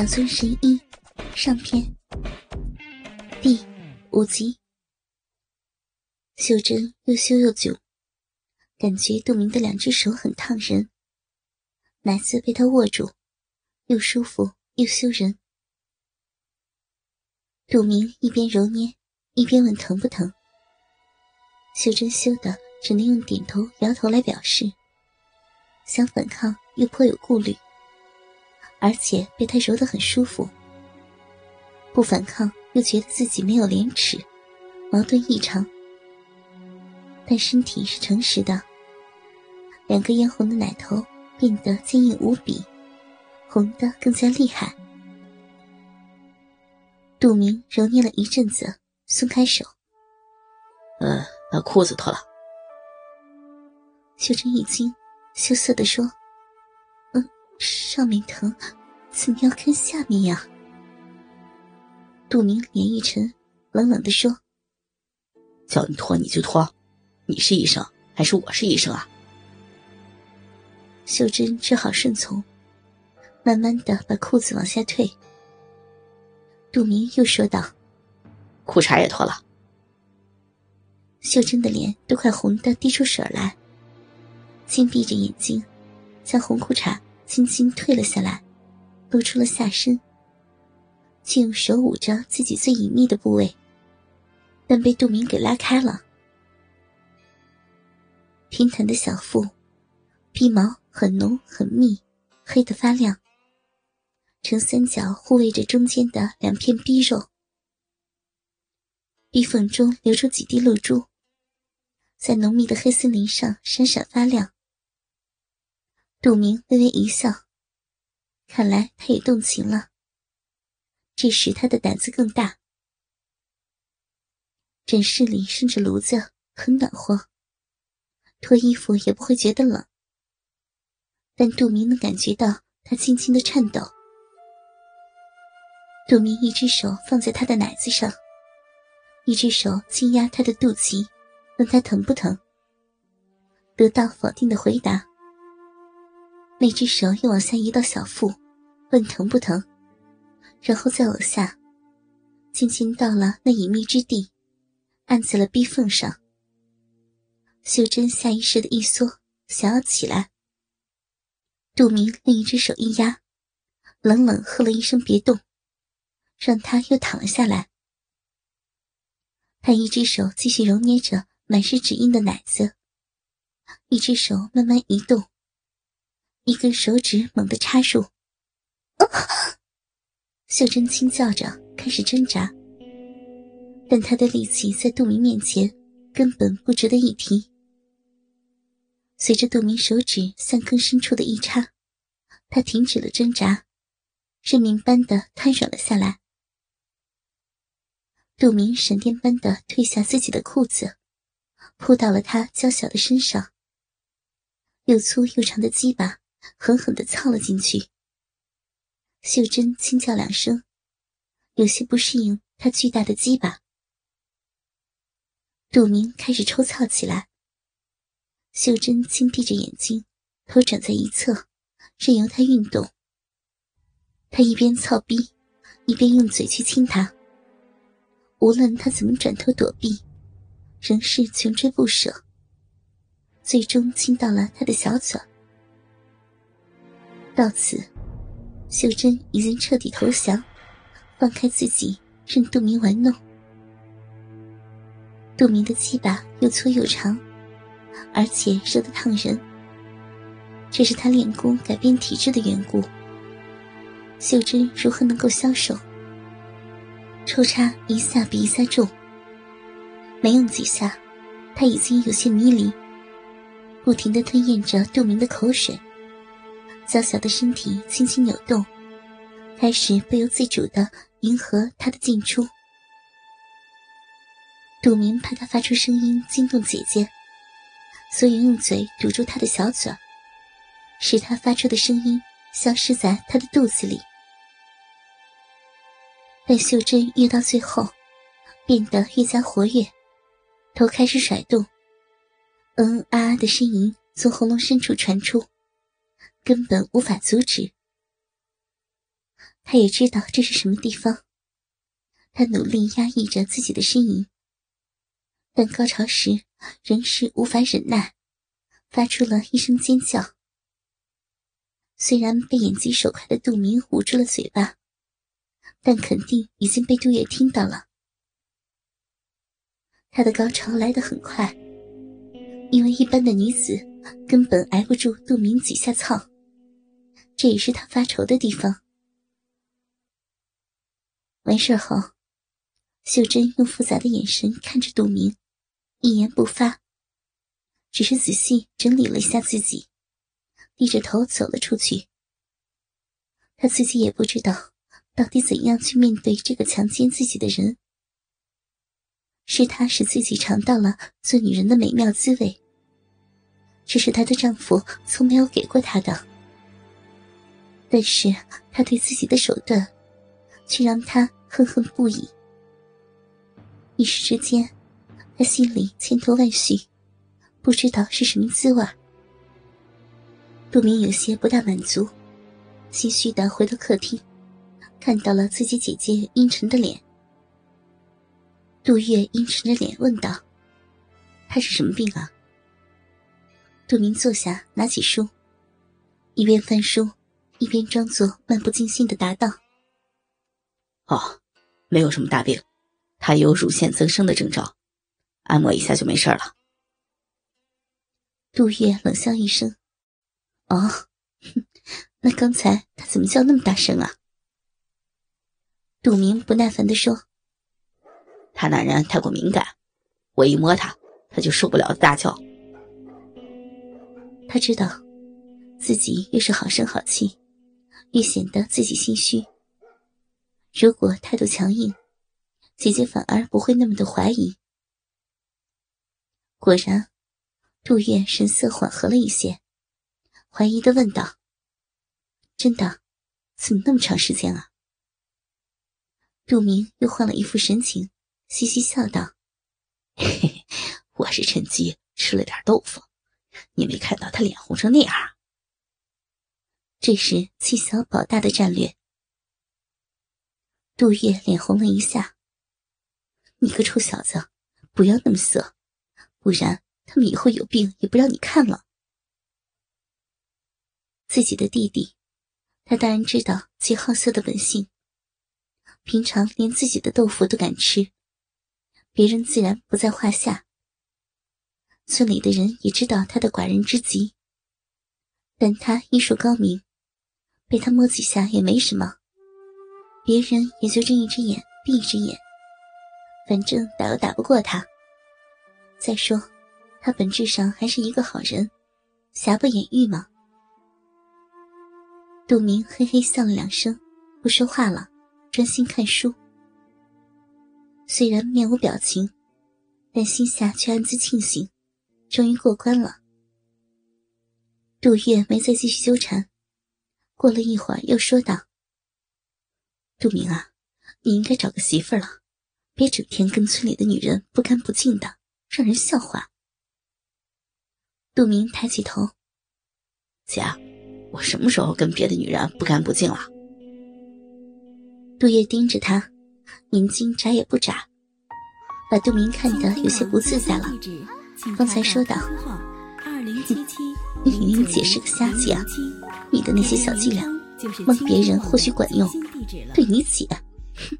小村神医上篇第五集。秀珍又羞又窘，感觉杜明的两只手很烫人，奶子被他握住，又舒服又羞人。杜明一边揉捏，一边问疼不疼。秀珍羞的只能用点头摇头来表示，想反抗又颇有顾虑。而且被他揉得很舒服，不反抗又觉得自己没有廉耻，矛盾异常。但身体是诚实的，两个嫣红的奶头变得坚硬无比，红的更加厉害。杜明揉捏了一阵子，松开手，嗯，把裤子脱了。秀珍一惊，羞涩的说。嗯上面疼，怎么要看下面呀？杜明脸一沉，冷冷的说：“叫你脱你就脱，你是医生还是我是医生啊？”秀珍只好顺从，慢慢的把裤子往下退。杜明又说道：“裤衩也脱了。”秀珍的脸都快红的滴出水来，紧闭着眼睛，将红裤衩。轻轻退了下来，露出了下身，却用手捂着自己最隐秘的部位，但被杜明给拉开了。平坦的小腹，鼻毛很浓很密，黑得发亮。呈三角护卫着中间的两片逼肉，逼缝中流出几滴露珠，在浓密的黑森林上闪闪发亮。杜明微微一笑，看来他也动情了。这时他的胆子更大。诊室里生着炉子，很暖和，脱衣服也不会觉得冷。但杜明能感觉到他轻轻的颤抖。杜明一只手放在他的奶子上，一只手轻压他的肚脐，问他疼不疼。得到否定的回答。那只手又往下移到小腹，问疼不疼，然后再往下，轻轻到了那隐秘之地，按在了逼缝上。秀珍下意识的一缩，想要起来。杜明另一只手一压，冷冷喝了一声“别动”，让他又躺了下来。他一只手继续揉捏着满是指印的奶子，一只手慢慢移动。一根手指猛地插入，秀珍轻叫着开始挣扎，但她的力气在杜明面前根本不值得一提。随着杜明手指向更深处的一插，她停止了挣扎，认命般的瘫软了下来。杜明闪电般的褪下自己的裤子，扑到了她娇小的身上，又粗又长的鸡巴。狠狠地操了进去。秀珍轻叫两声，有些不适应他巨大的鸡巴。杜明开始抽操起来。秀珍轻闭着眼睛，头转在一侧，任由他运动。他一边操逼，一边用嘴去亲他。无论他怎么转头躲避，仍是穷追不舍。最终亲到了他的小嘴。到此，秀珍已经彻底投降，放开自己，任杜明玩弄。杜明的鸡巴又粗又长，而且热得烫人。这是他练功改变体质的缘故。秀珍如何能够消受？抽插一下比一下重，没用几下，他已经有些迷离，不停的吞咽着杜明的口水。小小的身体轻轻扭动，开始不由自主的迎合他的进出。杜明怕他发出声音惊动姐姐，所以用嘴堵住他的小嘴，使他发出的声音消失在他的肚子里。但秀珍越到最后，变得越加活跃，头开始甩动，嗯啊啊的呻吟从喉咙深处传出。根本无法阻止。他也知道这是什么地方。他努力压抑着自己的呻吟，但高潮时仍是无法忍耐，发出了一声尖叫。虽然被眼疾手快的杜明捂住了嘴巴，但肯定已经被杜月听到了。他的高潮来得很快，因为一般的女子根本挨不住杜明几下操，这也是他发愁的地方。完事后，秀珍用复杂的眼神看着杜明，一言不发，只是仔细整理了一下自己。低着头走了出去。他自己也不知道到底怎样去面对这个强奸自己的人。是他使自己尝到了做女人的美妙滋味，这是她的丈夫从没有给过她的。但是他对自己的手段，却让他恨恨不已。一时之间，他心里千头万绪，不知道是什么滋味。杜明有些不大满足，心虚的回到客厅，看到了自己姐姐阴沉的脸。杜月阴沉着脸问道：“他是什么病啊？”杜明坐下，拿起书，一边翻书，一边装作漫不经心的答道：“哦，没有什么大病，他有乳腺增生的征兆，按摩一下就没事了。”杜月冷笑一声。哦，哼，那刚才他怎么叫那么大声啊？杜明不耐烦地说：“他那人太过敏感，我一摸他，他就受不了大叫。他知道，自己越是好声好气，越显得自己心虚。如果态度强硬，姐姐反而不会那么的怀疑。果然，杜月神色缓和了一些。”怀疑的问道：“真的？怎么那么长时间啊？”杜明又换了一副神情，嘻嘻笑道：“嘿嘿，我是趁机吃了点豆腐，你没看到他脸红成那样？这是欺小保大的战略。”杜月脸红了一下：“你个臭小子，不要那么色，不然他们以后有病也不让你看了。”自己的弟弟，他当然知道其好色的本性。平常连自己的豆腐都敢吃，别人自然不在话下。村里的人也知道他的寡人之极，但他医术高明，被他摸几下也没什么，别人也就睁一只眼闭一只眼，反正打又打不过他。再说，他本质上还是一个好人，瑕不掩瑜嘛。杜明嘿嘿笑了两声，不说话了，专心看书。虽然面无表情，但心下却暗自庆幸，终于过关了。杜月没再继续纠缠，过了一会儿又说道：“杜明啊，你应该找个媳妇了，别整天跟村里的女人不干不净的，让人笑话。”杜明抬起头，姐。我什么时候跟别的女人不干不净了？杜月盯着他，眼睛眨也不眨，把杜明看得有些不自在了。方才说道：“ 你明姐是个瞎子啊！你的那些小伎俩问别人或许管用对你姐哼